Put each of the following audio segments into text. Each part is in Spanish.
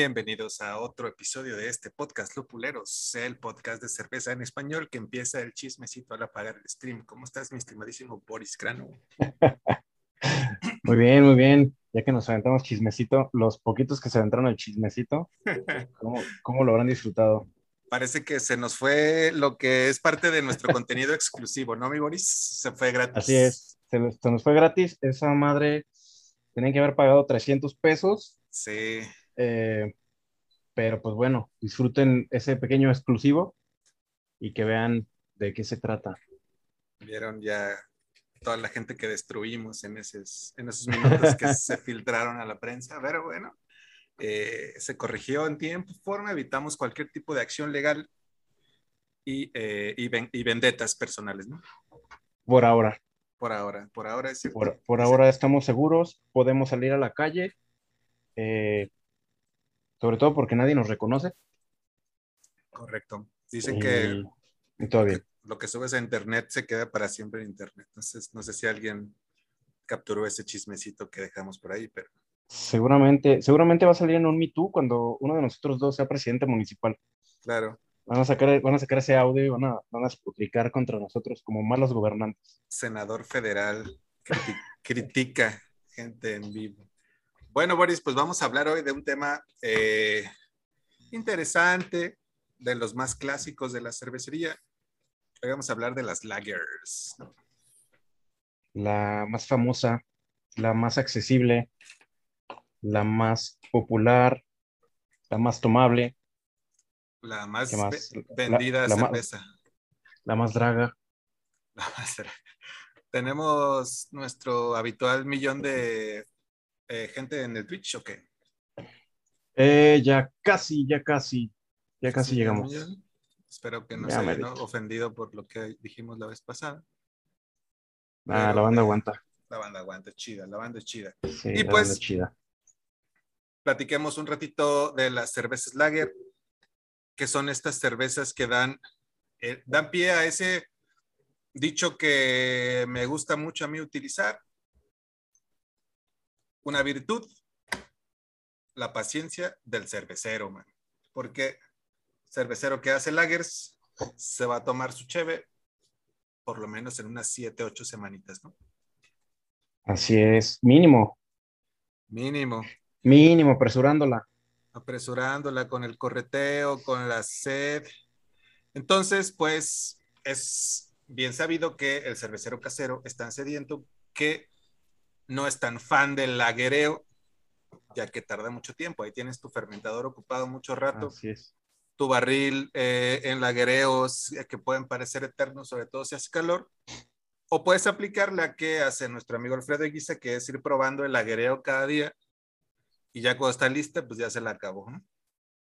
Bienvenidos a otro episodio de este podcast Lupuleros, el podcast de cerveza en español que empieza el chismecito al apagar el stream. ¿Cómo estás, mi estimadísimo Boris Crano? Muy bien, muy bien. Ya que nos aventamos chismecito, los poquitos que se aventaron al chismecito, ¿cómo, cómo lo habrán disfrutado? Parece que se nos fue lo que es parte de nuestro contenido exclusivo, ¿no, mi Boris? Se fue gratis. Así es, se, se nos fue gratis. Esa madre tenían que haber pagado 300 pesos. Sí. Eh, pero pues bueno, disfruten ese pequeño exclusivo y que vean de qué se trata. Vieron ya toda la gente que destruimos en esos, en esos minutos que se filtraron a la prensa, pero bueno, eh, se corrigió en tiempo, forma, evitamos cualquier tipo de acción legal y, eh, y, ven, y vendetas personales, ¿no? Por ahora. Por ahora, por ahora es Por, por ahora estamos seguros, podemos salir a la calle. Eh, sobre todo porque nadie nos reconoce. Correcto. Dicen que, y todo bien. que lo que subes a internet se queda para siempre en internet. Entonces, no sé si alguien capturó ese chismecito que dejamos por ahí, pero Seguramente, seguramente va a salir en un Me Too cuando uno de nosotros dos sea presidente municipal. claro, Van a sacar, van a sacar ese audio y van a, van a publicar contra nosotros como malos gobernantes. senador federal criti- critica gente en vivo. Bueno, Boris, pues vamos a hablar hoy de un tema eh, interesante, de los más clásicos de la cervecería. Hoy vamos a hablar de las lagers. La más famosa, la más accesible, la más popular, la más tomable, La más, vendida La- la más- cerveza. la más draga. La más cer- Tenemos nuestro habitual millón de eh, gente en el Twitch, ¿o qué? Eh, ya casi, ya casi, ya casi Sí, llegamos. millón. Espero que no Ya se hayan. ¿no? ofendido por lo que dijimos la vez pasada. Ah, Pero, la banda eh, aguanta. La banda aguanta, chida, la banda es chida. Sí, y la pues- banda chida. Platiquemos un ratito de las cervezas lager, que son estas cervezas que dan, eh, dan pie a ese dicho que me gusta mucho a mí utilizar. Una virtud, la paciencia del cervecero, man. Porque cervecero que hace lagers se va a tomar su cheve por lo menos en unas 7, 8 semanitas, ¿no? Así es, mínimo, Mínimo. mínimo, apresurándola. apresurándola con el correteo, con la sed. Entonces, pues es bien sabido que el cervecero casero es tan sediento que no es tan fan del laguereo, ya que tarda mucho tiempo. Ahí tienes tu fermentador ocupado mucho rato, Así es. tu barril eh, en laguereos eh, que pueden parecer eternos, sobre todo si hace calor. O puedes aplicar la que hace nuestro amigo Alfredo Guisa, que es ir probando el laguereo cada día y ya cuando está lista, pues ya se la acabó. ¿no?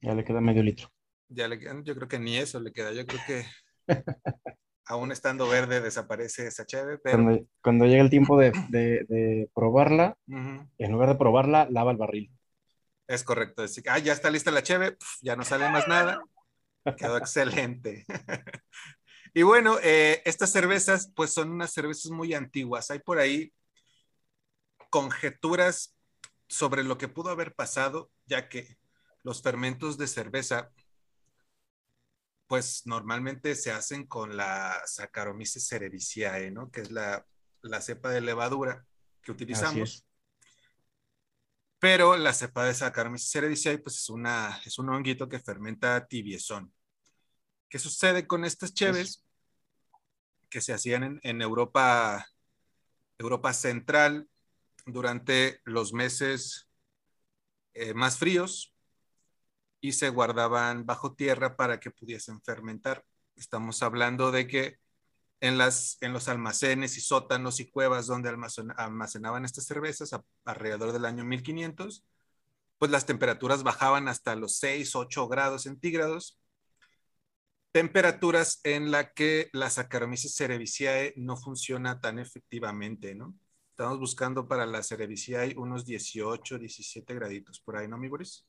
Ya le queda medio litro. Ya le yo creo que ni eso le queda. Yo creo que aún estando verde desaparece esa cheve, pero Cuando, cuando llega el tiempo de, de- de probarla, en lugar de probarla, lava el barril. es correcto. Decir, ah, ya está lista la cheve, ya no sale más nada. Quedó excelente. y bueno, eh, estas cervezas, pues son unas cervezas muy antiguas. Hay por ahí conjeturas sobre lo que pudo haber pasado, ya que los fermentos de cerveza, pues normalmente se hacen con la Saccharomyces cerevisiae, ¿no? Que es la, la cepa de levadura que utilizamos. Pero la cepa de Saccharomyces cerevisiae, pues es, una, es un honguito que fermenta tibiezón. ¿Qué sucede con estas cheves? Que se hacían en, en Europa, Europa Central durante los meses eh, más fríos y se guardaban bajo tierra para que pudiesen fermentar. Estamos hablando de que en, las, en los almacenes y sótanos y cuevas donde almacen- almacenaban estas cervezas alrededor del año 1500, pues las temperaturas bajaban hasta los 6, 8 grados centígrados. Temperaturas en la que la Saccharomyces cerevisiae no funciona tan efectivamente, ¿no? Estamos buscando para la cerevisiae unos 18, 17 graditos por ahí, ¿no, mi Boris?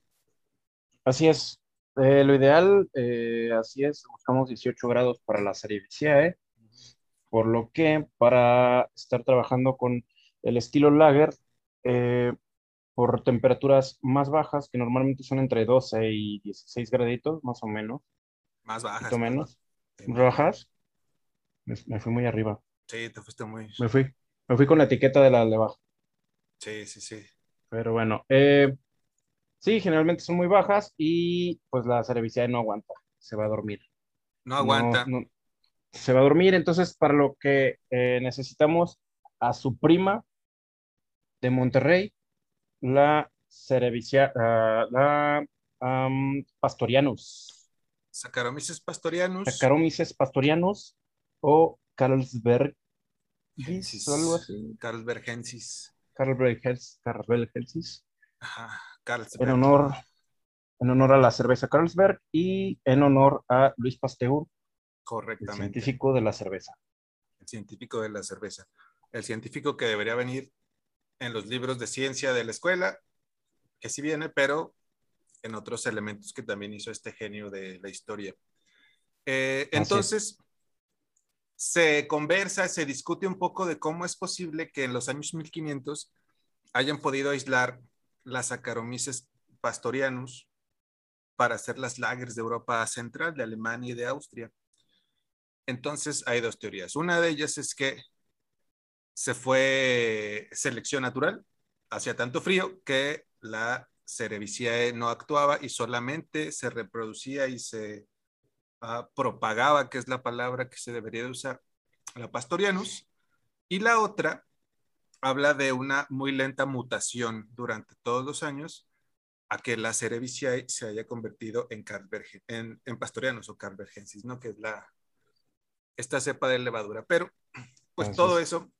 Así es. Eh, lo ideal, eh, así es, buscamos 18 grados para la cerevisiae, por lo que para estar trabajando con el estilo lager, eh, por temperaturas más bajas, que normalmente son entre 12 y 16 graditos, más o menos. Más bajas. o menos. ¿Bajas? Me, fui muy arriba. Sí, te fuiste muy. Me fui. Me fui con la etiqueta de la de baja. Sí, sí, sí. Pero bueno, eh, sí, generalmente son muy bajas y pues la cerevisiae no aguanta, se va a dormir. No aguanta. se va a dormir, entonces para lo que eh, necesitamos a su prima de Monterrey, la cerevisia, uh, la Pastorianus. Saccharomyces pastorianus. Saccharomyces pastorianus o Carlsberg. Así. Carlsbergensis. Carlsbergensis. Ajá, En honor, en honor a la cerveza Carlsberg y en honor a Luis Pasteur. Correctamente. El científico de la cerveza. El científico de la cerveza. El científico que debería venir en los libros de ciencia de la escuela, que sí viene, pero en otros elementos que también hizo este genio de la historia. Eh, entonces, se conversa, se discute un poco de cómo es posible que en los años 1500 hayan podido aislar las Saccharomyces pastorianus para hacer las lagers de Europa Central, de Alemania y de Austria. Entonces hay dos teorías. Una de ellas es que se fue selección natural, hacía tanto frío que la Cerevisiae no actuaba y solamente se reproducía y se ah, propagaba, que es la palabra que se debería usar, la Pastorianus. Y la otra habla de una muy lenta mutación durante todos los años a que la Cerevisiae se haya convertido en, en, en Pastorianus o Carvergensis, ¿no? Que es la, esta cepa de levadura. Pero, pues todo eso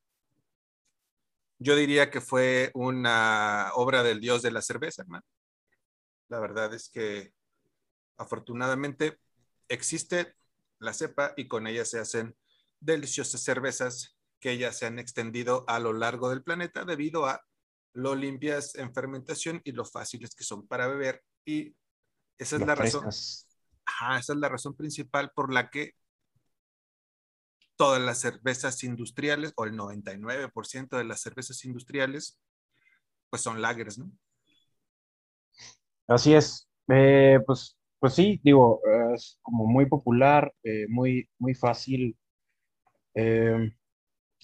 yo diría que fue una obra del dios de la cerveza, hermano. La verdad es que afortunadamente existe la cepa y con ella se hacen deliciosas cervezas que ya se han extendido a lo largo del planeta debido a lo limpias en fermentación y lo fáciles que son para beber. Y esa es la razón. esa es la razón principal por la que todas las cervezas industriales o el 99% de las cervezas industriales pues son lagers, ¿no? Así es. Eh, pues, pues sí, digo, es como muy popular, eh, muy, muy fácil. Eh,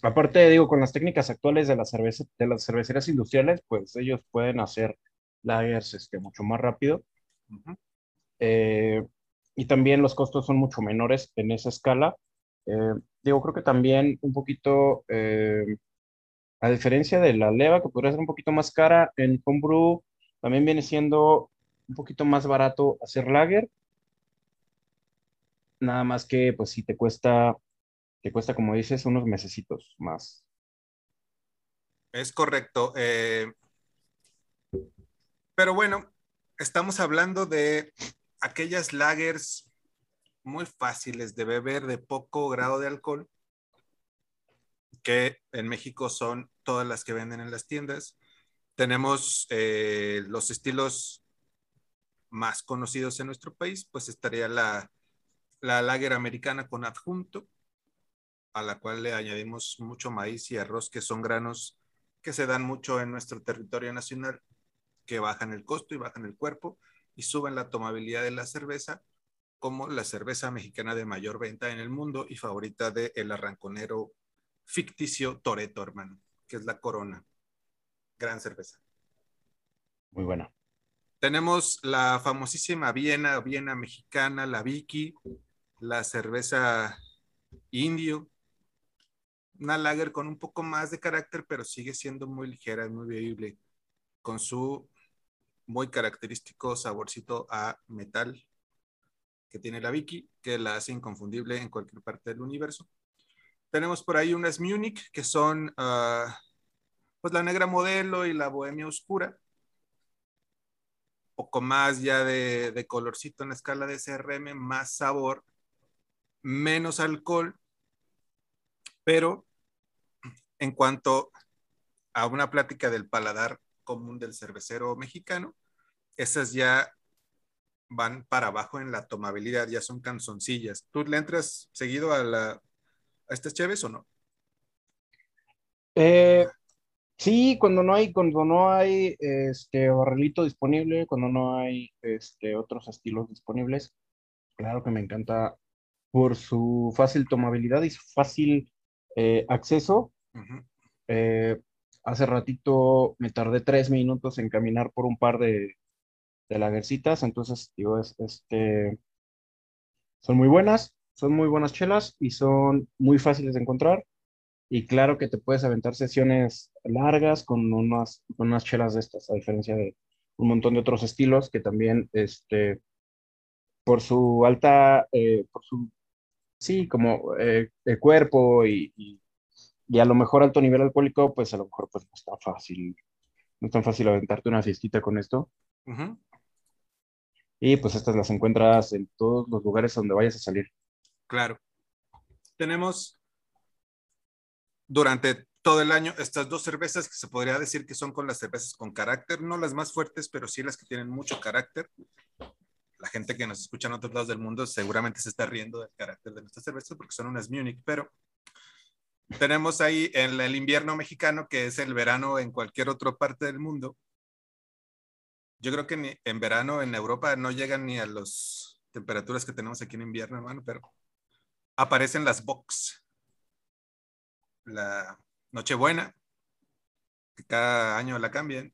aparte, digo, con las técnicas actuales de, la cerveza, de las cervecerías industriales, pues ellos pueden hacer lagers este, mucho más rápido. y también los costos son mucho menores en esa escala. Eh, digo, creo que también un poquito, eh, a diferencia de la leva, que podría ser un poquito más cara, en homebrew también viene siendo un poquito más barato hacer lager. Nada más que, pues, si te cuesta, te cuesta, como dices, unos mesecitos más. Es correcto. Eh, pero bueno, estamos hablando de aquellas lagers muy fáciles de beber, de poco grado de alcohol, que en México son todas las que venden en las tiendas. Tenemos eh, los estilos más conocidos en nuestro país, pues estaría la, la lager americana con adjunto, a la cual le añadimos mucho maíz y arroz, que son granos que se dan mucho en nuestro territorio nacional, que bajan el costo y bajan el cuerpo y suben la tomabilidad de la cerveza como la cerveza mexicana de mayor venta en el mundo y favorita del el arranconero ficticio Toreto, hermano, que es la Corona. Gran cerveza. Muy buena. Tenemos la famosísima Viena, Viena mexicana, la Vicky, la cerveza indio, una lager con un poco más de carácter, pero sigue siendo muy ligera, muy bebible, con su muy característico saborcito a metal que tiene la Vicky, que la hace inconfundible en cualquier parte del universo. Tenemos por ahí unas Munich, que son ah, pues la negra modelo y la bohemia oscura. Poco más ya de, de colorcito en la escala de CRM, más sabor, menos alcohol, pero en cuanto a una plática del paladar común del cervecero mexicano, esas ya van para abajo en la tomabilidad, ya son canzoncillas. ¿Tú le entras seguido a, estas cheves o no? Eh, Sí, cuando no hay, cuando no hay este barrilito disponible, cuando no hay este, otros estilos disponibles, claro que me encanta por su fácil tomabilidad y su fácil eh, acceso. Eh, hace ratito me tardé tres minutos en caminar por un par de, de lagercitas, entonces, digo, es, este, son muy buenas, son muy buenas chelas y son muy fáciles de encontrar. Y claro que te puedes aventar sesiones largas con unas, unas chelas de estas, a diferencia de un montón de otros estilos que también, este, por su alta, eh, por su, sí, como eh, el cuerpo y, y, a lo mejor alto nivel alcohólico, pues a lo mejor pues no es tan fácil, no es tan fácil aventarte una fiestita con esto. Y pues estas las encuentras en todos los lugares donde vayas a salir. Claro. Tenemos durante todo el año estas dos cervezas que se podría decir que son con las cervezas con carácter, no las más fuertes, pero sí las que tienen mucho carácter. La gente que nos escucha en otros lados del mundo seguramente se está riendo del carácter de nuestras cervezas porque son unas Munich, pero tenemos ahí en el invierno mexicano, que es el verano en cualquier otra parte del mundo. Yo creo que en verano en Europa no llegan ni a las temperaturas que tenemos aquí en invierno, hermano, pero aparecen las box la Nochebuena, que cada año la cambian.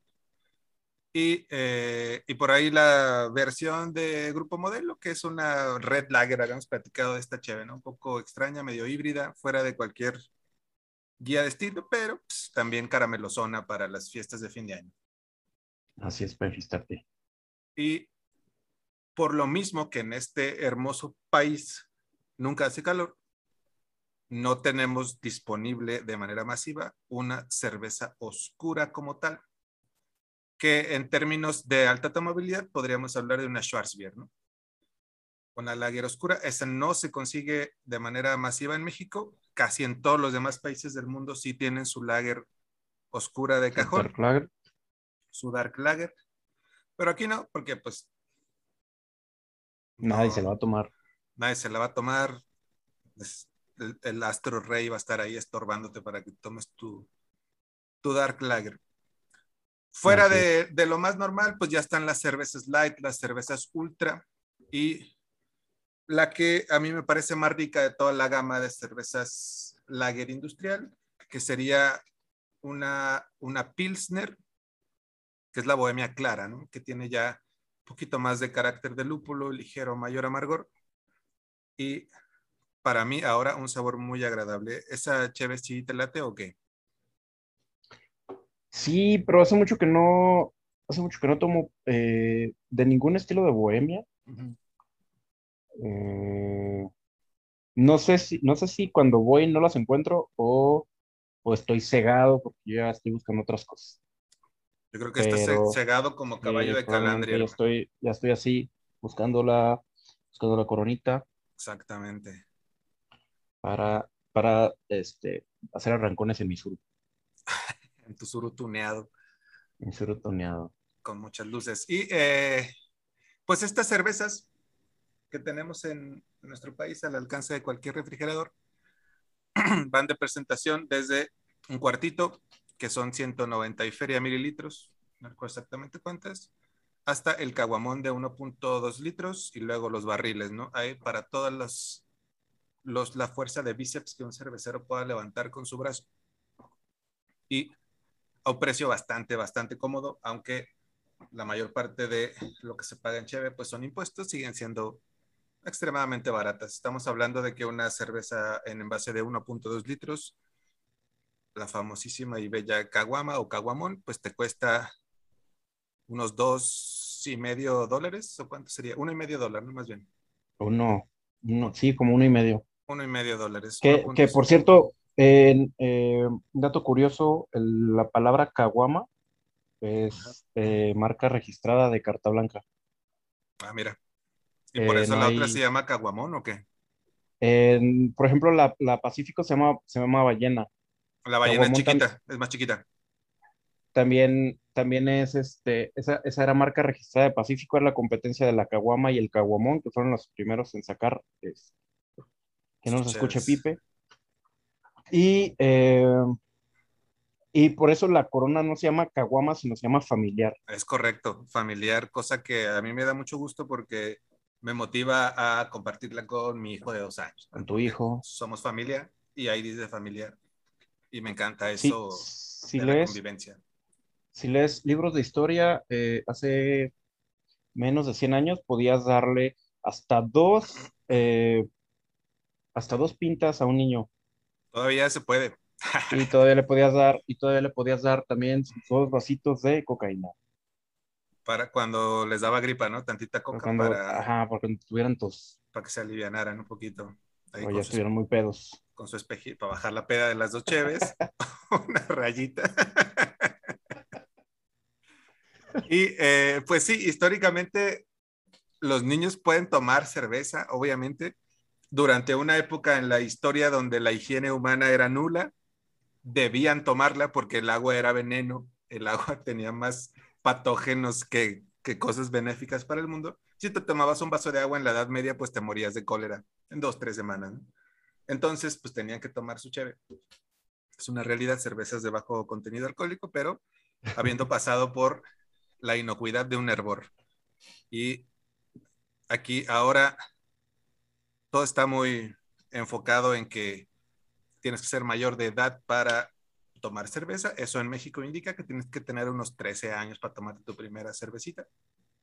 Y, eh, y, por ahí la versión de Grupo Modelo, que es una Red Lager, habíamos platicado de esta chévere, ¿no? Un poco extraña, medio híbrida, fuera de cualquier guía de estilo, pero pues, también caramelosona para las fiestas de fin de año. Así es, para Y por lo mismo que en este hermoso país nunca hace calor, no tenemos disponible de manera masiva una cerveza oscura como tal, que en términos de alta tomabilidad podríamos hablar de una Schwarzbier, ¿no? Una lager oscura, esa no se consigue de manera masiva en México, casi en todos los demás países del mundo sí tienen su lager oscura de cajón. Dark lager. Su dark lager. Pero aquí no, porque pues... Nadie se la va a tomar. Nadie se la va a tomar el, astro rey va a estar ahí estorbándote para que tomes tu, tu Dark Lager. Fuera de, de, lo más normal, pues ya están las cervezas light, las cervezas ultra y la que a mí me parece más rica de toda la gama de cervezas lager industrial, que sería una, una Pilsner, que es la bohemia clara, ¿no? que tiene ya un poquito más de carácter de lúpulo, ligero, mayor amargor. Y para mí ahora un sabor muy agradable. ¿Esa chévere sí te late o qué? Sí, pero hace mucho que no, hace mucho que no tomo eh, de ningún estilo de bohemia. Eh, no sé si, no sé si cuando voy no las encuentro o, estoy cegado porque ya estoy buscando otras cosas. Yo creo que estás cegado como caballo de calandria. Ya estoy, ya estoy así, buscando la, buscando la coronita. Exactamente para, para este, hacer arrancones en mi sur. en tu sur tuneado. En sur tuneado. Con muchas luces. Y eh, pues estas cervezas que tenemos en nuestro país al alcance de cualquier refrigerador van de presentación desde un cuartito, que son 190 y feria mililitros, no recuerdo exactamente cuántas, hasta el caguamón de 1.2 litros y luego los barriles, ¿no? Hay para todas las los, la fuerza de bíceps que un cervecero pueda levantar con su brazo. Y a un precio bastante, bastante cómodo, aunque la mayor parte de lo que se paga en Cheve pues son impuestos, siguen siendo extremadamente baratas. Estamos hablando de que una cerveza en envase de 1.2 litros, la famosísima y bella Caguama o Caguamón, pues te cuesta unos dos y medio dólares, ¿o cuánto sería? Uno y medio dólar, ¿no? Más bien. Uno, uno, sí, como uno y medio. Uno y medio dólares. Que, por cierto, eh, dato curioso, la palabra caguama es eh, marca registrada de carta blanca. Ah, mira. ¿Y por eh, eso la otra se llama caguamón o qué? por ejemplo, la, Pacífico se llama, se llama ballena. La ballena es chiquita, es más chiquita. También, también es este, esa, esa, era marca registrada de Pacífico, era la competencia de la caguama y el caguamón, que fueron los primeros en sacar este, que no se escuche Pipe. Y, eh, Y por eso la corona no se llama caguama, sino se llama familiar. Es correcto, familiar, cosa que a mí me da mucho gusto porque me motiva a compartirla con mi hijo de dos años. Con tu hijo. Somos familia y ahí dice familiar. Y me encanta eso si de lees, la convivencia. Si lees libros de historia, eh, hace menos de 100 años podías darle hasta dos, eh, hasta dos pintas a un niño. Todavía se puede. y todavía le podías dar, y todavía le podías dar también dos vasitos de cocaína. Para cuando les daba gripa, ¿no? Tantita coca para. Ajá, porque tuvieran tos. Para que se alivianaran un poquito. o ya estuvieron muy pedos. Con su espejito, para bajar la peda de las dos cheves. una rayita. y eh, pues sí, históricamente los niños pueden tomar cerveza, obviamente, durante una época en la historia donde la higiene humana era nula, debían tomarla porque el agua era veneno, el agua tenía más patógenos que, cosas benéficas para el mundo. Si te tomabas un vaso de agua en la Edad Media, pues te morías de cólera en dos, tres semanas. Entonces, pues tenían que tomar su cheve. Es una realidad, cervezas de bajo contenido alcohólico, pero habiendo pasado por la inocuidad de un hervor. Y aquí ahora todo está muy enfocado en que tienes que ser mayor de edad para tomar cerveza. Eso en México indica que tienes que tener unos 13 años para tomar tu primera cervecita.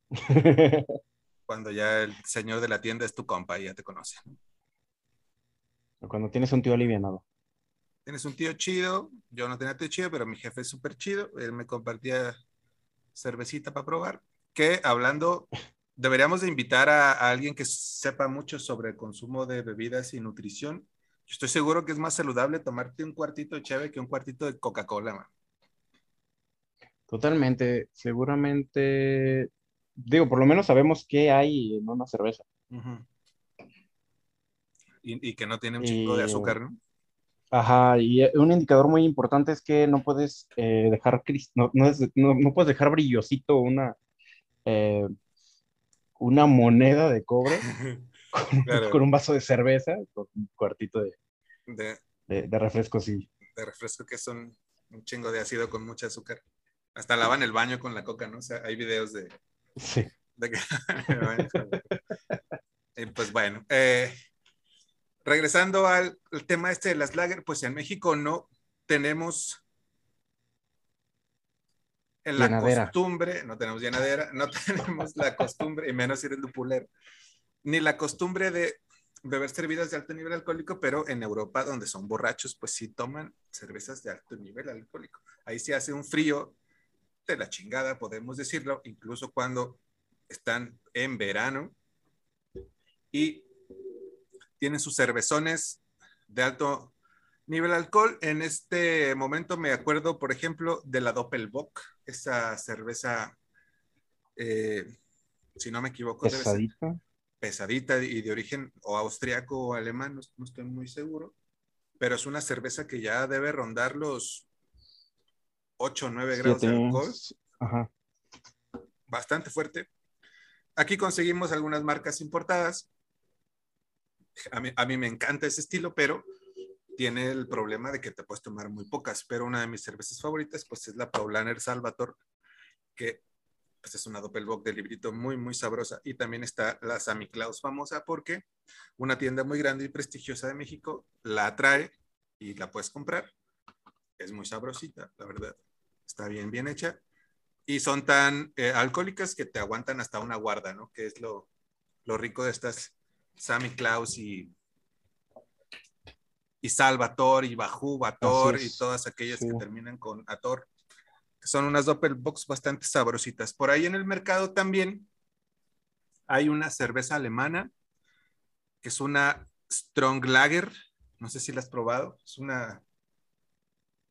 Cuando ya el señor de la tienda es tu compa y ya te conoce. Cuando tienes un tío alivianado. Tienes un tío chido. Yo no tenía tío chido, pero mi jefe es súper chido. Él me compartía cervecita para probar. Que hablando, deberíamos de invitar a, a alguien que sepa mucho sobre el consumo de bebidas y nutrición estoy seguro que es más saludable tomarte un cuartito de cheve que un cuartito de Coca-Cola, Totalmente, seguramente, digo, por lo menos sabemos qué hay en una cerveza. y, que no tiene un chingo de azúcar, ¿no? Ajá, y eh, un indicador muy importante es que no puedes eh, dejar, no, no, puedes dejar brillosito una, eh, una moneda de cobre con, un vaso de cerveza, con un cuartito de, de, refresco, sí. De refresco que son un chingo de ácido con mucho azúcar. Hasta lavan el baño con la coca, ¿no? O sea, hay videos de... Sí. y pues bueno, eh, regresando al, tema este de las lager, pues en México no tenemos en la costumbre, no tenemos llenadera, no tenemos la costumbre, y menos ir el lupulero, ni la costumbre de beber cervezas de alto nivel alcohólico, pero en Europa, donde son borrachos, pues sí toman cervezas de alto nivel alcohólico. Ahí se hace un frío de la chingada, podemos decirlo, incluso cuando están en verano y tienen sus cervezones de alto nivel alcohol. En este momento me acuerdo, por ejemplo, de la Doppelbock, esa cerveza, eh, si no me equivoco, pesadita pesadita y de origen o austriaco o alemán, no, estoy muy seguro, pero es una cerveza que ya debe rondar los 8 o 9 grados de alcohol. Bastante fuerte. Aquí conseguimos algunas marcas importadas. A mí, a mí me encanta ese estilo, pero tiene el problema de que te puedes tomar muy pocas. Pero una de mis cervezas favoritas, pues es la Paulaner Salvator, que pues es una Doppelbock de librito muy, muy sabrosa. Y también está la Sammy Claus famosa porque una tienda muy grande y prestigiosa de México la trae y la puedes comprar. Es muy sabrosita, la verdad. Está bien, bien hecha. Y son tan eh, alcohólicas que te aguantan hasta una guarda, ¿no? Que es lo, lo rico de estas Sammy Claus y, y Salvator y Bajú, Bator y todas aquellas que terminan con Ator son unas Doppelbox bastante sabrositas. Por ahí en el mercado también hay una cerveza alemana que es una Strong Lager. No sé si la has probado. Es una,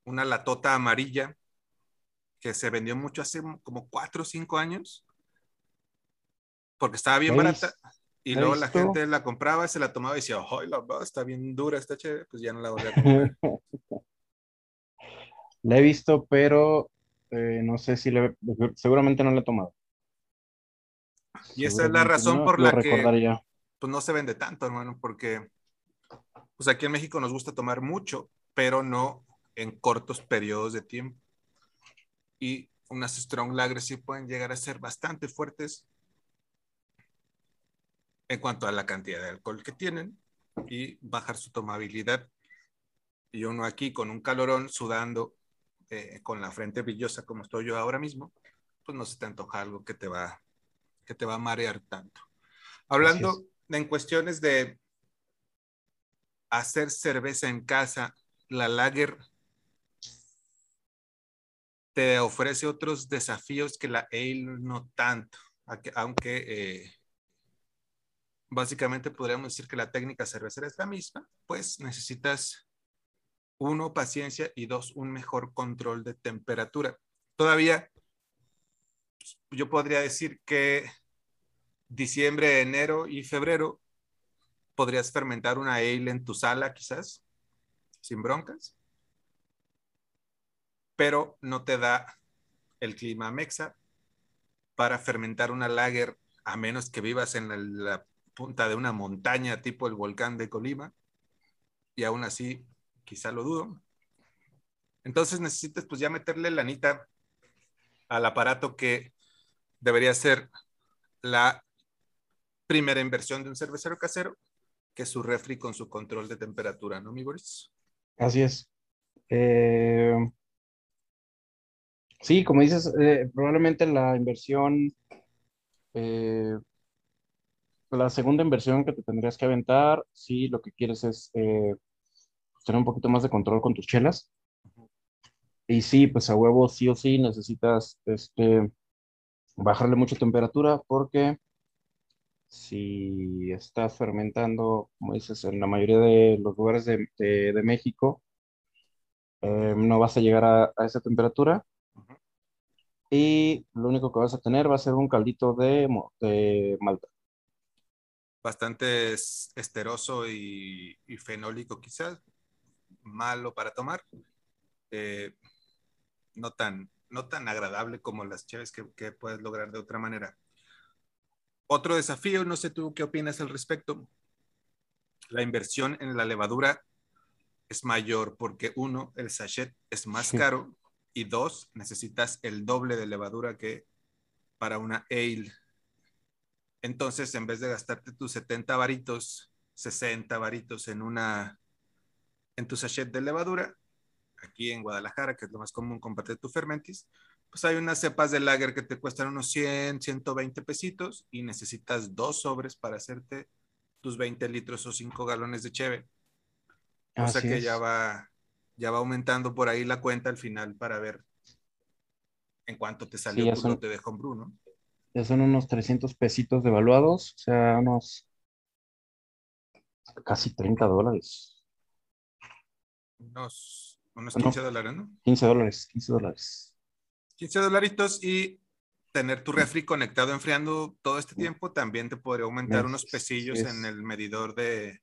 una latota amarilla que se vendió mucho hace como cuatro o cinco años porque estaba bien barata. Y luego la gente la compraba, se la tomaba y decía, ¡ay, la está bien dura, está chévere! Pues ya no la volví a comprar. la he visto, pero eh, no sé si le, seguramente no le he tomado. Y esa es la razón por la que pues, no se vende tanto, hermano, porque pues aquí en México nos gusta tomar mucho, pero no en cortos periodos de tiempo. Y unas strong lagers sí pueden llegar a ser bastante fuertes en cuanto a la cantidad de alcohol que tienen y bajar su tomabilidad. Y uno aquí con un calorón sudando, eh, con la frente brillosa como estoy yo ahora mismo, pues no se te antoja algo que te va, que te va a marear tanto. Hablando en cuestiones de hacer cerveza en casa, la lager te ofrece otros desafíos que la ale no tanto, aunque eh, básicamente podríamos decir que la técnica cervecera es la misma, pues necesitas uno, paciencia y dos, un mejor control de temperatura. Todavía pues, yo podría decir que diciembre, enero y febrero podrías fermentar una ale en tu sala quizás, sin broncas, pero no te da el clima mexa para fermentar una lager a menos que vivas en la punta de una montaña tipo el volcán de Colima, y aún así, quizá lo dudo. Entonces necesitas pues ya meterle la anita al aparato que debería ser la primera inversión de un cervecero casero, que es su refri con su control de temperatura, ¿no, mi Boris? Así es. Eh, sí, como dices, eh, probablemente la inversión eh, la segunda inversión que te tendrías que aventar, si lo que quieres es tener un poquito más de control con tus chelas. Y sí, pues a huevo, sí o sí, necesitas este, bajarle mucha temperatura porque si estás fermentando, como dices, en la mayoría de los lugares de, México, eh, no vas a llegar a, esa temperatura. Y lo único que vas a tener va a ser un caldito de, de malta bastante esteroso y, fenólico quizás, malo para tomar, eh, no, tan, no tan agradable como las chaves que, que, puedes lograr de otra manera. Otro desafío, no sé tú qué opinas al respecto, la inversión en la levadura es mayor porque uno, el sachet es más caro y dos, necesitas el doble de levadura que para una ale entonces, en vez de gastarte tus 70 varitos, 60 varitos en una en tu sachet de levadura, aquí en Guadalajara, que es lo más común, comparte tu fermentis, pues hay unas cepas de lager que te cuestan unos 100, 120 pesitos y necesitas dos sobres para hacerte tus 20 litros o 5 galones de cheve. O sea que ya va, ya va aumentando por ahí la cuenta al final para ver en cuánto te salió tu lote de homebrew, ¿no? ya son unos 300 pesitos devaluados, o sea, unos casi 30 dólares. Unos, unos 15 dólares, ¿no? 15 dólares, 15 dólares. 15 dolaritos y tener tu refri conectado enfriando todo este tiempo también te podría aumentar unos pesillos en el medidor de,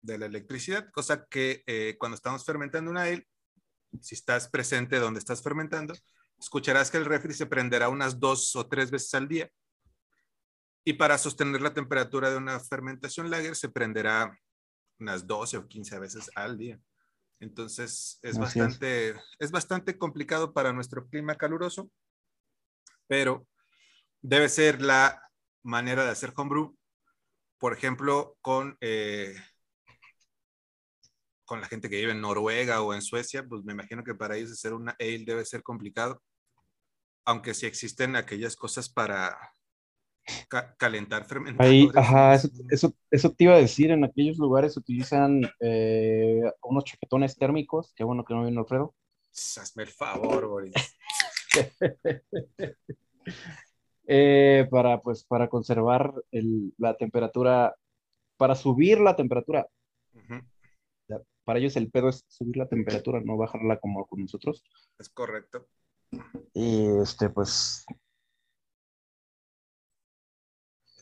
de la electricidad, cosa que eh, cuando estamos fermentando una ale, si estás presente donde estás fermentando, escucharás que el refri se prenderá unas dos o tres veces al día. Y para sostener la temperatura de una fermentación lager se prenderá unas 12 o 15 veces al día. Entonces es bastante, es. bastante complicado para nuestro clima caluroso, pero debe ser la manera de hacer homebrew. Por ejemplo, con, eh, con la gente que vive en Noruega o en Suecia, pues me imagino que para ellos hacer una ale debe ser complicado aunque sí existen aquellas cosas para calentar fermentadores. Ahí, ajá, eso, eso, te iba a decir, en aquellos lugares utilizan eh, unos chaquetones térmicos, qué bueno que no viene Alfredo. Hazme el favor, Boris. Eh, para, pues, para conservar la temperatura, para subir la temperatura. Para ellos el pedo es subir la temperatura, no bajarla como con nosotros. Es correcto. Y este, pues.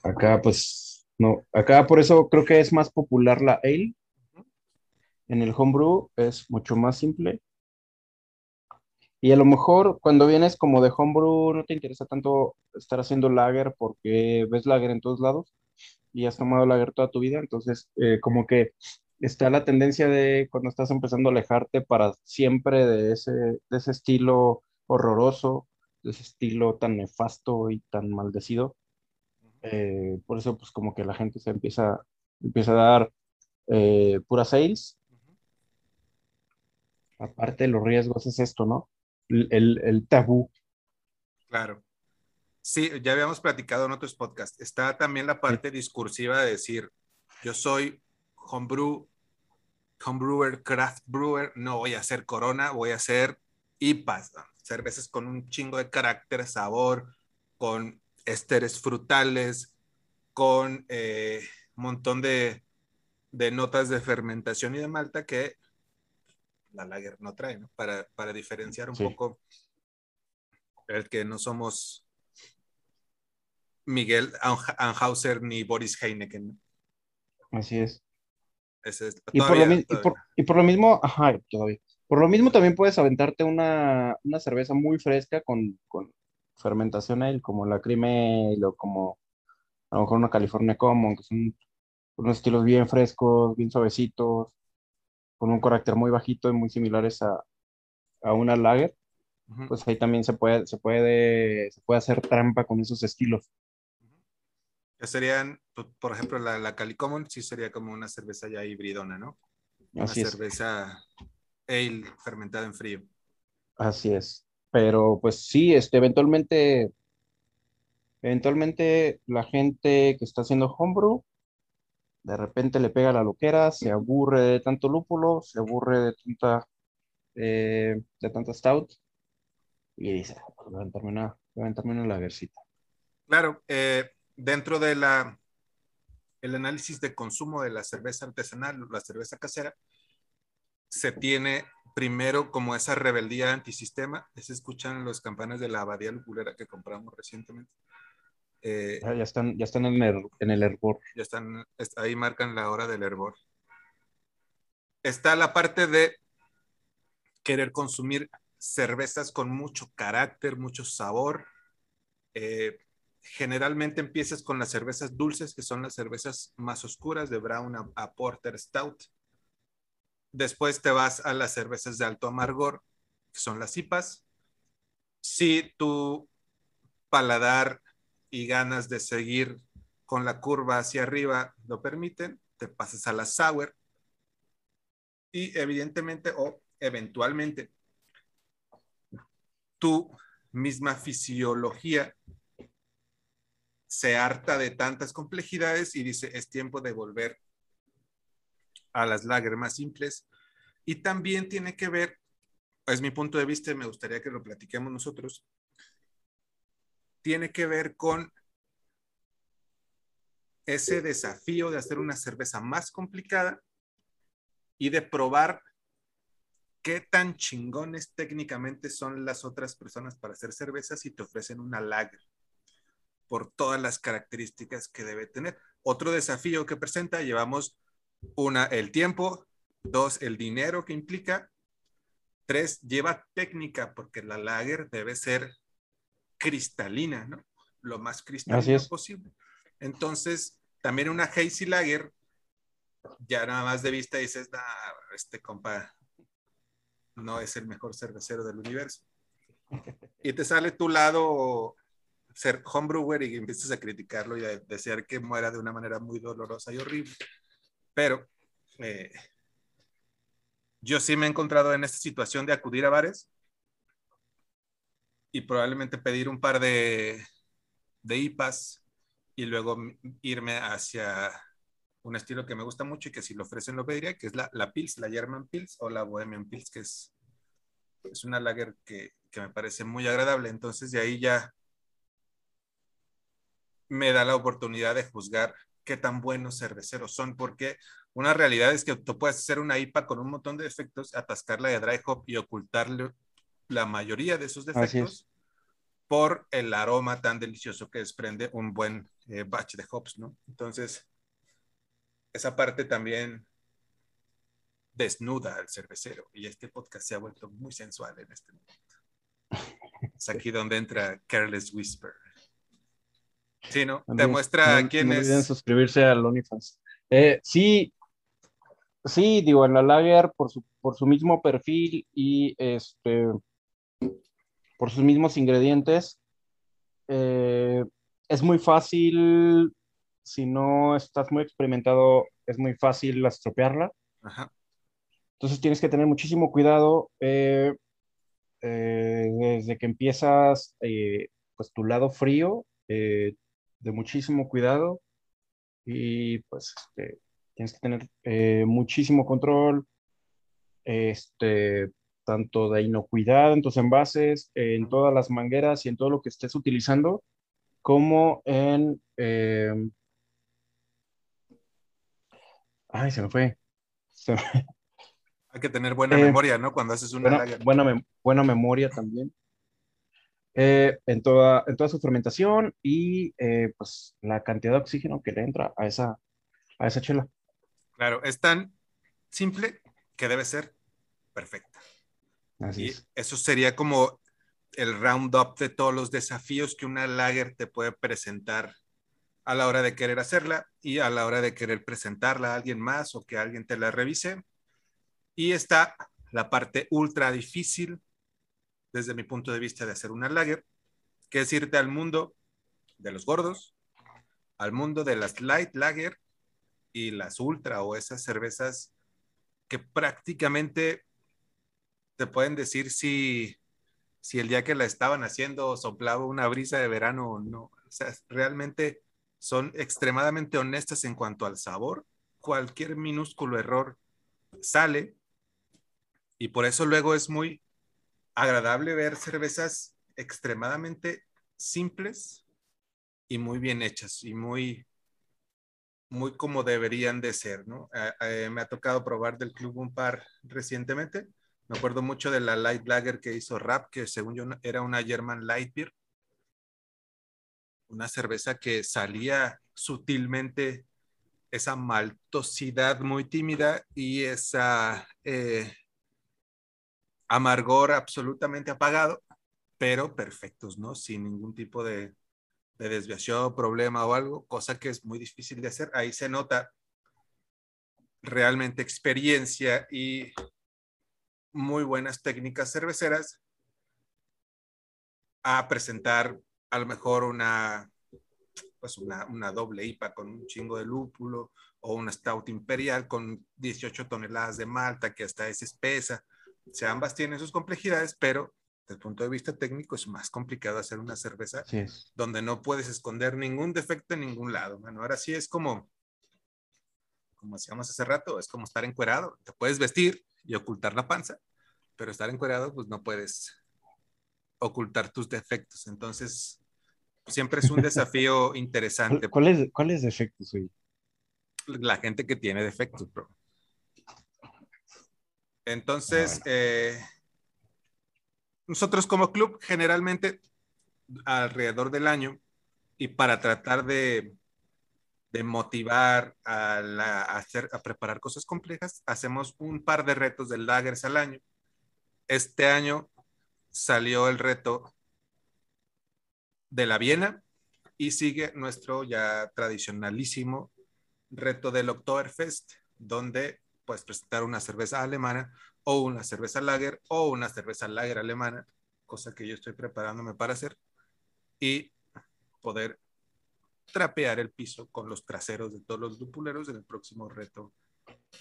Acá, pues. No, acá por eso creo que es más popular la ale. En el homebrew es mucho más simple. Y a lo mejor cuando vienes como de homebrew no te interesa tanto estar haciendo lager porque ves lager en todos lados y has tomado lager toda tu vida. Entonces, eh, como que está la tendencia de cuando estás empezando a alejarte para siempre de ese, de ese estilo horroroso, de ese estilo tan nefasto y tan maldecido. Eh, por eso, pues como que la gente se empieza, empieza a dar eh, pura sales. Aparte de los riesgos es esto, ¿no? El, el, tabú. Claro. Sí, ya habíamos platicado en otros podcasts. Está también la parte discursiva de decir, yo soy homebrew, homebrewer, craft brewer, no voy a hacer corona, voy a hacer IPAs, cervezas con un chingo de carácter, sabor, con ésteres frutales, con un eh, montón de, de, notas de fermentación y de malta que la lager no trae, ¿no? Para, para diferenciar un poco el que no somos Miguel Anhauser ni Boris Heineken. Así es. y, por lo, y, por, lo, mismo, ajá, todavía. Por lo mismo también puedes aventarte una, una cerveza muy fresca con, con fermentación ale, como la Cream o como a lo mejor una California Common, que son unos estilos bien frescos, bien suavecitos, con un carácter muy bajito y muy similares a, a una lager, pues ahí también se puede, se puede, se puede hacer trampa con esos estilos. Que serían, pues, por ejemplo, la, la Common sí sería como una cerveza ya hibridona, ¿no? Una cerveza ale fermentada en frío. Así es. Pero pues sí, este, eventualmente, eventualmente la gente que está haciendo homebrew, de repente le pega la loquera, se aburre de tanto lúpulo, se aburre de tanta, eh, de tanta stout y dice, ah, pues levantarme una, levantarme una lagercita. Claro, eh, dentro de la el análisis de consumo de la cerveza artesanal, la cerveza casera, se tiene primero como esa rebeldía antisistema. Se escuchan los campanas de la abadía lupulera que compramos recientemente. Eh, ah, ya están, ya están en el, en el hervor. Ya están, ahí marcan la hora del hervor. Está la parte de querer consumir cervezas con mucho carácter, mucho sabor, eh, generalmente empiezas con las cervezas dulces, que son las cervezas más oscuras, de brown a, porter stout. Después te vas a las cervezas de alto amargor, que son las IPAs. Si tu paladar y ganas de seguir con la curva hacia arriba lo permiten, te pasas a la sour. Y evidentemente o eventualmente tu misma fisiología se harta de tantas complejidades y dice, es tiempo de volver a las lager más simples. Y también tiene que ver, es mi punto de vista y me gustaría que lo platiquemos nosotros, tiene que ver con ese desafío de hacer una cerveza más complicada y de probar qué tan chingones técnicamente son las otras personas para hacer cervezas y te ofrecen una lager por todas las características que debe tener. Otro desafío que presenta, llevamos una, el tiempo, dos, el dinero que implica, tres, lleva técnica, porque la lager debe ser cristalina, ¿no? Lo más cristalina posible. Entonces, también una hazy lager, ya nada más de vista dices, este compa no es el mejor cervecero del universo. Y te sale tu lado ser homebrewer y empiezas a criticarlo y a desear que muera de una manera muy dolorosa y horrible. Pero eh, yo sí me he encontrado en esta situación de acudir a bares y probablemente pedir un par de, de IPAs y luego irme hacia un estilo que me gusta mucho y que si lo ofrecen lo pediría, que es la, la Pils, la German Pils o la Bohemian Pils, que es, es una lager que, que me parece muy agradable. Entonces de ahí ya me da la oportunidad de juzgar qué tan buenos cerveceros son, porque una realidad es que tú puedes hacer una IPA con un montón de defectos, atascarla de dry hop y ocultarle la mayoría de esos defectos por el aroma tan delicioso que desprende un buen eh, batch de hops, ¿no? Entonces, esa parte también desnuda al cervecero y este podcast se ha vuelto muy sensual en este momento. Es aquí donde entra Careless Whisper. Sí, ¿no? Demuestra quién es. No olviden suscribirse al OnlyFans. Eh, sí, Sí, digo, en la lager, por su, por su mismo perfil y este, por sus mismos ingredientes, eh, es muy fácil, si no estás muy experimentado, es muy fácil estropearla. Ajá. Entonces tienes que tener muchísimo cuidado eh, desde que empiezas pues tu lado frío, de muchísimo cuidado y pues este, tienes que tener muchísimo control, este, tanto de inocuidad en tus envases, en todas las mangueras y en todo lo que estés utilizando, como en... Ay, se me fue. Se me... Hay que tener buena eh, memoria, ¿no? Cuando haces una buena, buena, buena, memoria también. Eh, en, toda, en toda su fermentación y eh, pues la cantidad de oxígeno que le entra a esa, a esa chela. Claro, es tan simple que debe ser perfecta. Así y eso sería como el roundup de todos los desafíos que una lager te puede presentar a la hora de querer hacerla y a la hora de querer presentarla a alguien más o que alguien te la revise. Y está la parte ultra difícil, desde mi punto de vista, de hacer una lager, que es irte al mundo de los gordos, al mundo de las light lager y las ultra o esas cervezas que prácticamente te pueden decir si, si el día que la estaban haciendo soplaba una brisa de verano o no. O sea, realmente son extremadamente honestas en cuanto al sabor. Cualquier minúsculo error sale y por eso luego es muy agradable ver cervezas extremadamente simples y muy bien hechas y muy muy como deberían de ser, ¿no? Eh, eh, me ha tocado probar del club un par recientemente. Me acuerdo mucho de la Light Lager que hizo Rap, que según yo era una German Light Beer una cerveza que salía sutilmente esa maltosidad muy tímida y esa eh, amargor absolutamente apagado, pero perfectos, ¿no? Sin ningún tipo de, de desviación, problema o algo, cosa que es muy difícil de hacer. Ahí se nota realmente experiencia y muy buenas técnicas cerveceras a presentar a lo mejor una, pues una, una, doble IPA con un chingo de lúpulo o una Stout Imperial con 18 toneladas de malta que hasta es espesa. O sea, ambas tienen sus complejidades, pero desde el punto de vista técnico es más complicado hacer una cerveza donde no puedes esconder ningún defecto en ningún lado. Bueno, ahora sí es como, como decíamos hace rato, es como estar encuerado. Te puedes vestir y ocultar la panza, pero estar encuerado, pues no puedes ocultar tus defectos. Entonces, siempre es un desafío interesante. ¿Cuáles cuál defectos, La gente que tiene defectos, bro. Entonces, eh, nosotros como club generalmente alrededor del año y para tratar de, de motivar a, hacer, a preparar cosas complejas, hacemos un par de retos de lagers al año. Este año salió el reto de la Viena y sigue nuestro ya tradicionalísimo reto del Oktoberfest, donde puedes presentar una cerveza alemana o una cerveza lager o una cerveza lager alemana, cosa que yo estoy preparándome para hacer, y poder trapear el piso con los traseros de todos los lupuleros en el próximo reto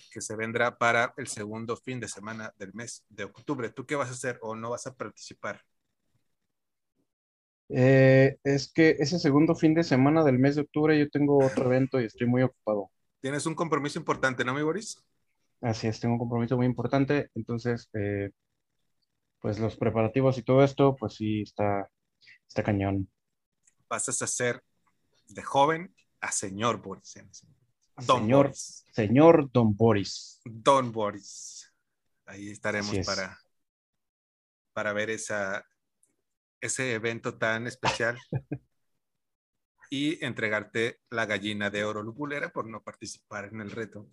que se vendrá para el segundo fin de semana del mes de octubre. ¿Tú qué vas a hacer o no vas a participar? Eh, es que ese segundo fin de semana del mes de octubre yo tengo otro evento y estoy muy ocupado. Tienes un compromiso importante, ¿no, mi Boris? Así es, tengo un compromiso muy importante, entonces, eh, pues los preparativos y todo esto, pues sí, está, está cañón. Vas a ser de joven a señor Boris. Don señor, Boris. Señor Don Boris. Don Boris. Ahí estaremos para, para ver esa, ese evento tan especial y entregarte la gallina de oro lupulera por no participar en el reto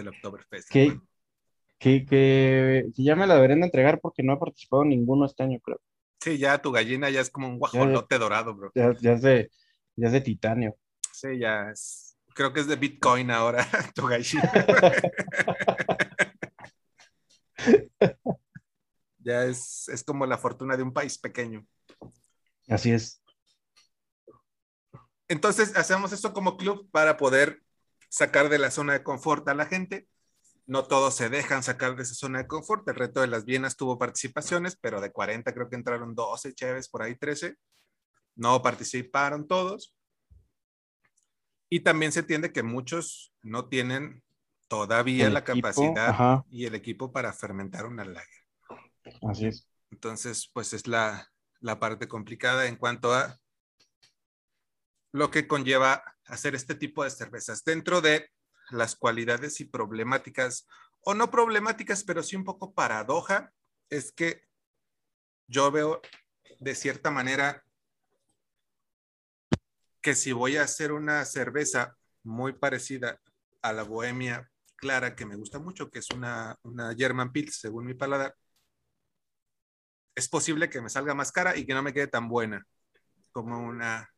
del Oktoberfest. Que, que, que, ya me la deberían de entregar porque no he participado ninguno este año, creo. Sí, ya tu gallina ya es como un guajolote dorado, bro. Ya, es de, ya es de titanio. Sí, ya es Creo que es de Bitcoin ahora, Togashi. ya es, es como la fortuna de un país pequeño. Así es. Entonces, hacemos esto como club para poder sacar de la zona de confort a la gente. No todos se dejan sacar de esa zona de confort. El reto de las Vienas tuvo participaciones, pero de 40 creo que entraron 12 chéves, por ahí 13. No participaron todos. Y también se entiende que muchos no tienen todavía El la equipo, capacidad ajá. y el equipo para fermentar una lager. Así es. Entonces, pues es la, la parte complicada en cuanto a lo que conlleva hacer este tipo de cervezas. Dentro de las cualidades y problemáticas, o no problemáticas, pero sí un poco paradoja, es que yo veo de cierta manera que si voy a hacer una cerveza muy parecida a la bohemia clara, que me gusta mucho, que es una, una German Pils, según mi paladar, es posible que me salga más cara y que no me quede tan buena como una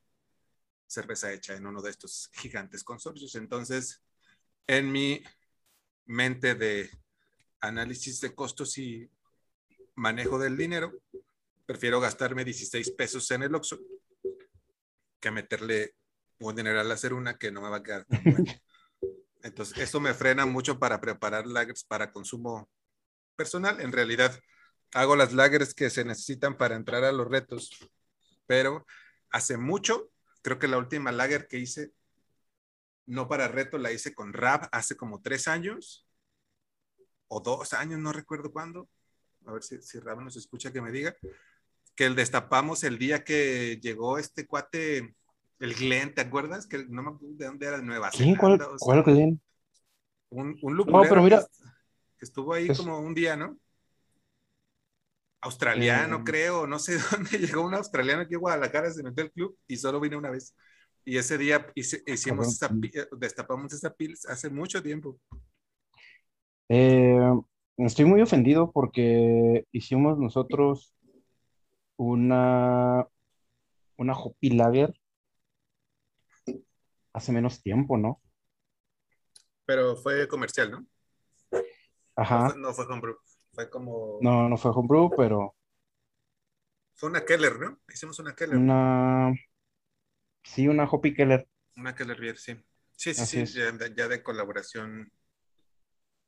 cerveza hecha en uno de estos gigantes consorcios. Entonces, en mi mente de análisis de costos y manejo del dinero, prefiero gastarme 16 pesos en el Oxxo que meterle un dinero al hacer una que no me va a quedar. Entonces, eso me frena mucho para preparar lagers para consumo personal. En realidad, hago las lagers que se necesitan para entrar a los retos, pero hace mucho, creo que la última lager que hice, no para reto, la hice con Rap hace como tres años o dos años, no recuerdo cuándo. A ver si, si Rap nos escucha que me diga. Que el destapamos el día que llegó este cuate, el Glenn, ¿te acuerdas? Que no me acuerdo de dónde era, Nueva ¿Quién? ¿Cuál, Zelanda, o sea, cuál Glenn? un, un lupulero pero mira. que, que estuvo ahí Es- como un día, ¿no? Australiano, Eh, creo, no sé dónde llegó un australiano aquí a Guadalajara, se metió al club y solo vine una vez. Y ese día hice- hicimos esa, eh, destapamos esa pils hace mucho tiempo. Eh, estoy muy ofendido porque hicimos nosotros una, una Hopi Lager hace menos tiempo, ¿no? Pero fue comercial, ¿no? No Ajá. fue, no fue homebrew, fue como... No, no fue homebrew, pero Fue una Keller, ¿no? Hicimos una Keller. una... Sí, una Hopi Keller. Una Keller Beer, sí. Sí, sí, Así sí, es. ya, de- ya de colaboración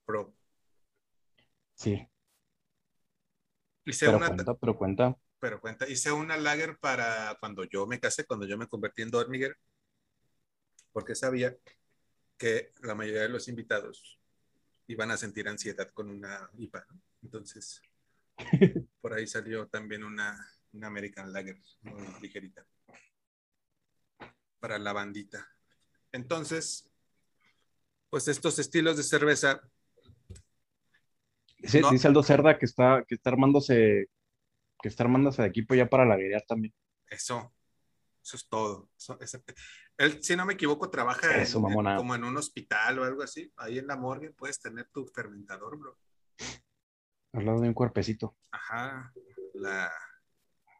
pro. Sí, Hice pero una, cuenta, pero cuenta. pero cuenta, hice una lager para cuando yo me casé, cuando yo me convertí en Dormiger, porque sabía que la mayoría de los invitados iban a sentir ansiedad con una IPA, ¿no? Entonces, por ahí salió también una, una American Lager muy ligerita para la bandita. Entonces, pues estos estilos de cerveza Dice, No. dice Aldo Cerda que está, que está armándose, que está armándose de equipo ya para la también. Eso, eso es todo. Eso- ese- él, si no me equivoco, trabaja Eso, en- como en un hospital o algo así. Ahí en la morgue puedes tener tu fermentador, bro. Al lado de un cuerpecito. Ajá, la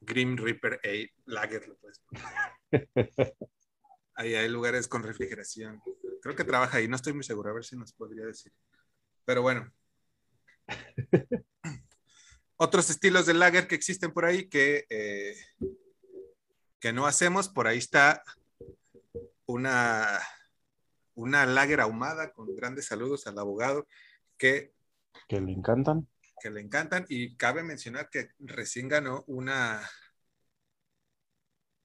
Grim Reaper A Lager, lo puedes poner. Ahí hay lugares con refrigeración. Creo que trabaja ahí, no estoy muy seguro, a ver si nos podría decir. Pero bueno. Otros estilos de lager que existen por ahí que, eh, que no hacemos, por ahí está una, una lager ahumada con grandes saludos al abogado que Que le encantan. Que le encantan y cabe mencionar que recién ganó una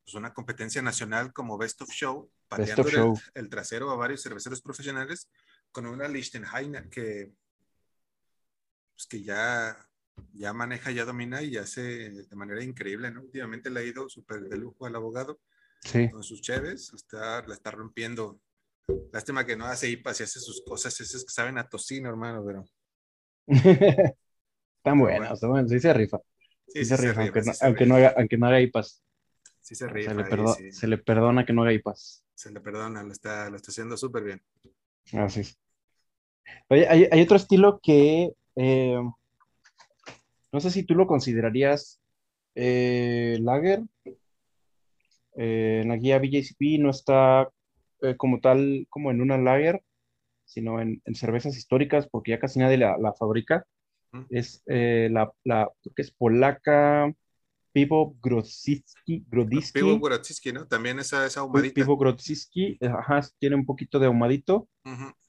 pues una competencia nacional como Best of Show, pateando. El, el trasero a varios cerveceros profesionales con una Lichtenheiner que pues que ya ya maneja, ya domina y hace de manera increíble, ¿no? Últimamente le ha ido súper de lujo al abogado Sí. con sus cheves, está, la está rompiendo. Lástima que no hace IPAs y hace sus cosas, esas que saben a tocino, hermano, pero Están buenas, están buenas. Sí se rifa. sí, se se rifa, aunque, rifa, no, sí se aunque, no haga, aunque no haga IPAs. Sí se Se rifa le, ahí, perdo- se le perdona que no haga IPAs. Se le perdona, lo está, lo está haciendo súper bien. Así es. Oye, hay, hay otro estilo que eh, no sé si tú lo considerarías eh, lager. Eh, en la guía BJCP no está eh, como tal, como en una lager, sino en, en cervezas históricas, porque ya casi nadie la, la fabrica. Es eh, la, la, creo que es polaca, Pivo Grodzicki, Grodzicki, Pivo Grodzisky, ¿no? También esa, esa ahumadita. Pivo Grodzicki, eh, ajá, tiene un poquito de ahumadito,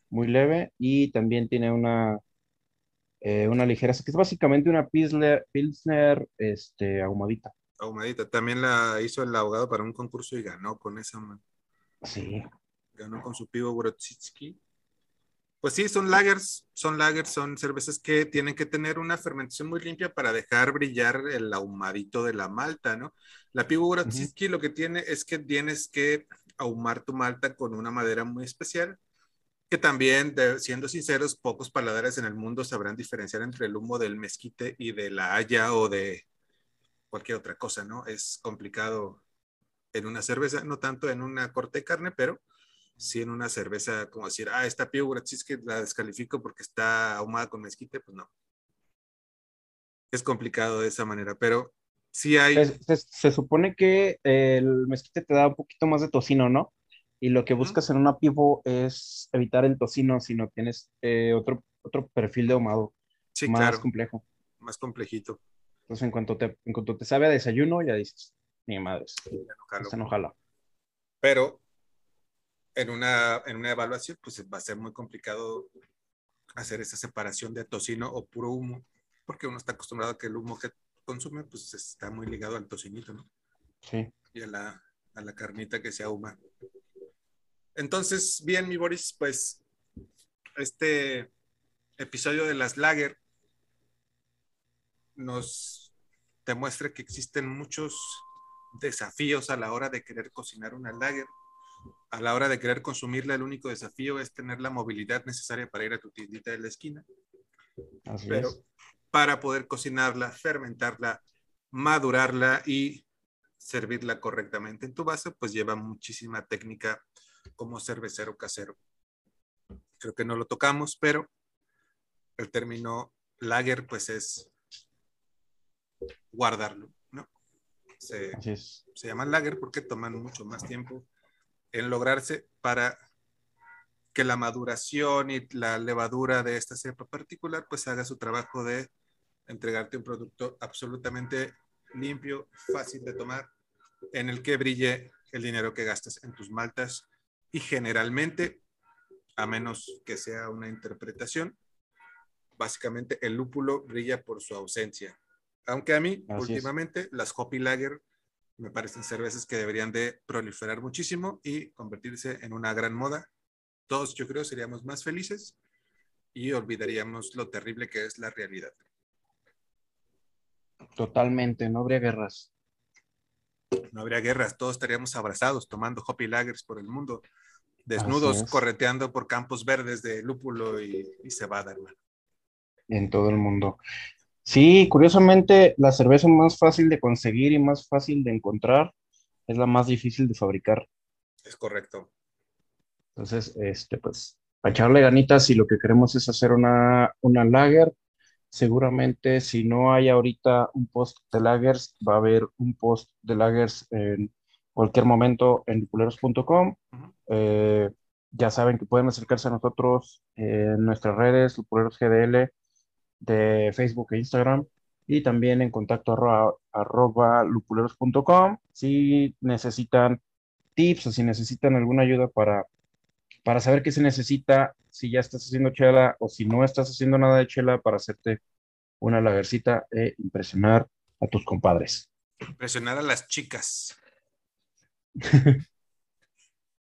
muy leve, y también tiene una, eh, una ligera, que es básicamente una Pilsner, Pilsner este, ahumadita. Ahumadita. También la hizo el abogado para un concurso y ganó con esa, man. Sí, ganó con su pivo Grodzisky. Pues sí, son lagers, son lagers, son cervezas que tienen que tener una fermentación muy limpia para dejar brillar el ahumadito de la malta, ¿no? La pivo Grodzisky lo que tiene es que tienes que ahumar tu malta con una madera muy especial, que también, de- siendo sinceros, pocos paladares en el mundo sabrán diferenciar entre el humo del mezquite y de la haya o de cualquier otra cosa, ¿no? Es complicado en una cerveza, no tanto en una corte de carne, pero sí en una cerveza, como decir, ah, esta piedra sí es que la descalifico porque está ahumada con mezquite, pues no. Es complicado de esa manera, pero sí hay, Se, se- se supone que el mezquite te da un poquito más de tocino, ¿no? Y lo que buscas en una pivo es evitar el tocino si no tienes eh, otro, otro perfil de ahumado sí, más claro, complejo. más complejito. Entonces, en cuanto te, en cuanto te sabe a desayuno, ya dices, ni madres, ya no jalo. no jala. Pero en una, en una evaluación, pues va a ser muy complicado hacer esa separación de tocino o puro humo, porque uno está acostumbrado a que el humo que consume, pues está muy ligado al tocinito, ¿no? Sí, y a la, a la carnita que se ahuma. Entonces, bien, mi Boris, pues este episodio de las Lager nos demuestra que existen muchos desafíos a la hora de querer cocinar una Lager. A la hora de querer consumirla, el único desafío es tener la movilidad necesaria para ir a tu tiendita de la esquina así pero es. para poder cocinarla, fermentarla, madurarla y servirla correctamente en tu vaso, pues lleva muchísima técnica como cervecero casero. Creo que no lo tocamos, pero el término lager pues es guardarlo, ¿no? Se, Así es. se llaman lager porque toman mucho más tiempo en lograrse para que la maduración y la levadura de esta cepa particular pues haga su trabajo de entregarte un producto absolutamente limpio, fácil de tomar, en el que brille el dinero que gastas en tus maltas y generalmente, a menos que sea una interpretación, básicamente el lúpulo brilla por su ausencia. Aunque a mí, Así es. últimamente, las Hoppy Lager me parecen cervezas que deberían de proliferar muchísimo y convertirse en una gran moda. Todos, yo creo, seríamos más felices y olvidaríamos lo terrible que es la realidad. Totalmente, no habría guerras. No habría guerras, todos estaríamos abrazados tomando Hoppy Lagers por el mundo, desnudos, correteando por campos verdes de lúpulo y, y cebada, hermano. en todo el mundo. Sí, curiosamente, la cerveza más fácil de conseguir y más fácil de encontrar es la más difícil de fabricar. Es correcto. Entonces, este, pues, para echarle ganitas, si lo que queremos es hacer una, una lager, seguramente si no hay ahorita un post de lagers, va a haber un post de lagers en cualquier momento en lipuleros.com. Ujú. Eh, ya saben que pueden acercarse a nosotros en nuestras redes, Lupuleros GDL, de Facebook e Instagram, y también en contacto arroba, arroba lupuleros.com. Si necesitan tips o si necesitan alguna ayuda para, para saber qué se necesita, si ya estás haciendo chela o si no estás haciendo nada de chela para hacerte una lagercita e impresionar a tus compadres. Presionar a las chicas.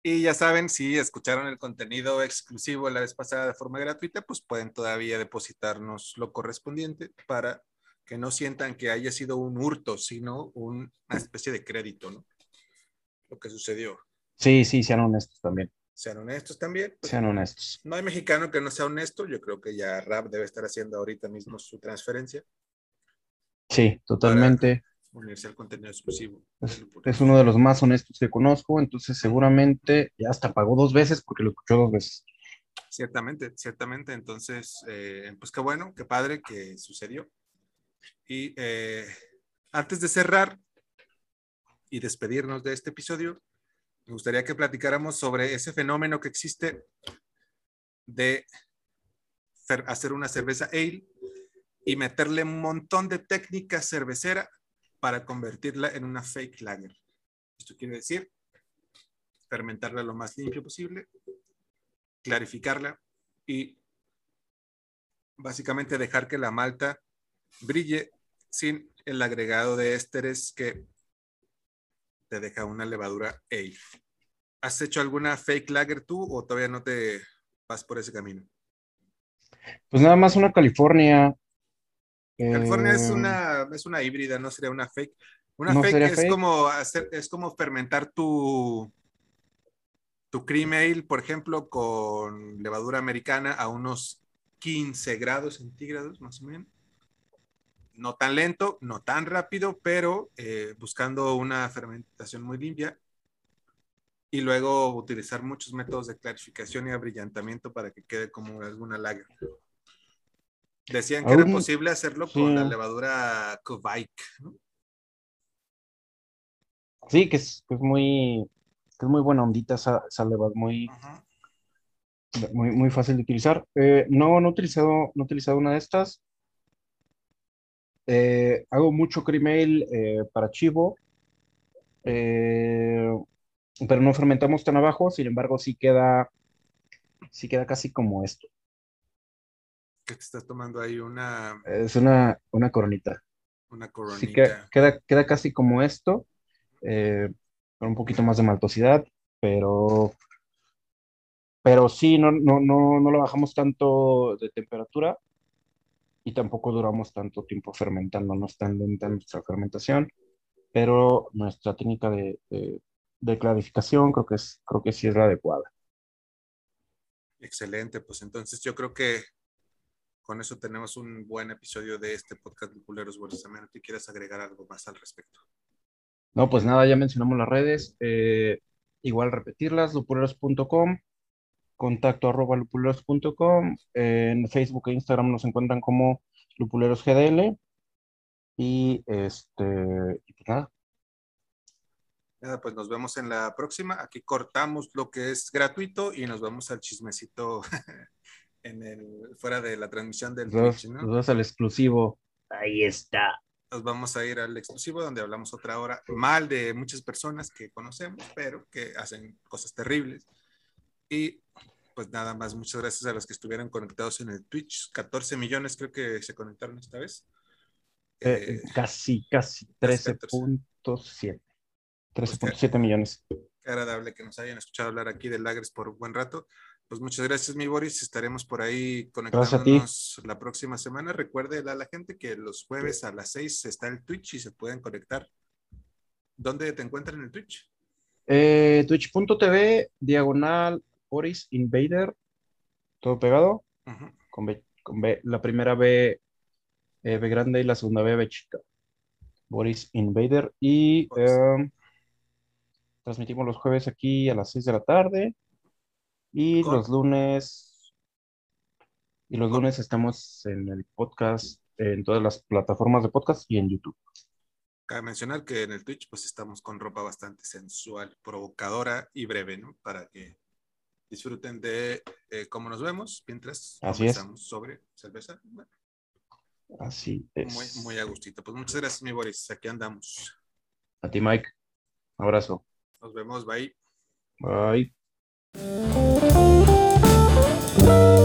Y ya saben, si escucharon el contenido exclusivo la vez pasada de forma gratuita, pues pueden todavía depositarnos lo correspondiente para que no sientan que haya sido un hurto, sino un- una especie de crédito, ¿no? Lo que sucedió. Sí, sí, sean honestos también. Sean honestos también. pues, Sean honestos. no hay mexicano que no sea honesto. Yo creo que ya Rap debe estar haciendo ahorita mismo su transferencia, Sí, totalmente. Al contenido exclusivo. Es, es uno de los más honestos que conozco, entonces seguramente ya hasta pagó dos veces porque lo escuchó dos veces. Ciertamente, ciertamente. Entonces, eh, pues qué bueno, qué padre que sucedió. Y eh, antes de cerrar y despedirnos de este episodio, me gustaría que platicáramos sobre ese fenómeno que existe de hacer una cerveza ale y meterle un montón de técnica cervecera para convertirla en una fake lager. Esto quiere decir fermentarla lo más limpio posible, clarificarla y básicamente dejar que la malta brille sin el agregado de ésteres que te deja una levadura ale. ¿Has hecho alguna fake lager tú o todavía no te vas por ese camino? Pues nada más una California. California es, eh, una, es una híbrida, no sería una fake. Una fake es como hacer, es como fermentar tu, tu cream ale, por ejemplo, con levadura americana a unos 15 grados centígrados, más o menos. No tan lento, no tan rápido, pero eh, buscando una fermentación muy limpia. Y luego utilizar muchos métodos de clarificación y abrillantamiento para que quede como alguna lager. Decían que era posible hacerlo con la levadura ¿no? Sí, que es, muy, es muy buena ondita esa, levadura, muy, muy, muy fácil de utilizar. Eh, no, no he utilizado, no he utilizado una de estas. Eh, hago mucho cream eh, para chivo, pero no fermentamos tan abajo, sin embargo, sí queda, sí queda casi como esto. ¿Qué te estás tomando ahí? Una. Es una, una coronita. Una coronita. queda, queda, casi como esto, con un poquito más de maltosidad, pero pero sí, no, no, no, no lo bajamos tanto de temperatura y tampoco duramos tanto tiempo fermentando, no es tan lenta nuestra fermentación, pero nuestra técnica de, de, clarificación creo que, es, creo que sí es la adecuada. Excelente, pues entonces yo creo que con eso tenemos un buen episodio de este podcast de Lupuleros Bolsas. A que quieras agregar algo más al respecto. No, pues nada, ya mencionamos las redes. Eh, igual repetirlas, lupuleros.com, contacto arroba lupuleros.com. En Facebook e Instagram nos encuentran como Lupuleros GDL. Y este, y pues nada. Nada, pues nos vemos en la próxima. Aquí cortamos lo que es gratuito y nos vamos al chismecito en el, fuera de la transmisión del Twitch, ¿no? Nos vamos al exclusivo. Ahí está. Nos vamos a ir al exclusivo donde hablamos otra hora mal de muchas personas que conocemos, pero que hacen cosas terribles. Y pues nada más, muchas gracias a los que estuvieron conectados en el Twitch. 14 millones creo que se conectaron esta vez. Eh, eh, casi, casi 13.7. 13.7 pues millones. Qué agradable que nos hayan escuchado hablar aquí de Lagres por un buen rato. Pues muchas gracias, mi Boris. Estaremos por ahí conectándonos la próxima semana. Recuerde a la gente que los jueves a las 6 está el Twitch y se pueden conectar. ¿Dónde te encuentran en el Twitch? Eh, Twitch.tv, diagonal Boris Invader, todo pegado, con, B, la primera B, eh, B grande y la segunda B, B chica. Boris Invader. Y em, transmitimos los jueves aquí a las 6 de la tarde. Y los lunes. Y los lunes estamos en el podcast, en todas las plataformas de podcast y en YouTube. Cabe mencionar que en el Twitch pues estamos con ropa bastante sensual, provocadora y breve, ¿no? Para que disfruten de eh, cómo nos vemos mientras Así sobre cerveza. Así es. Muy, muy a gustito. Pues muchas gracias, mi Boris. Aquí andamos. A ti, Mike. Abrazo. Nos vemos. Bye. Bye. thank you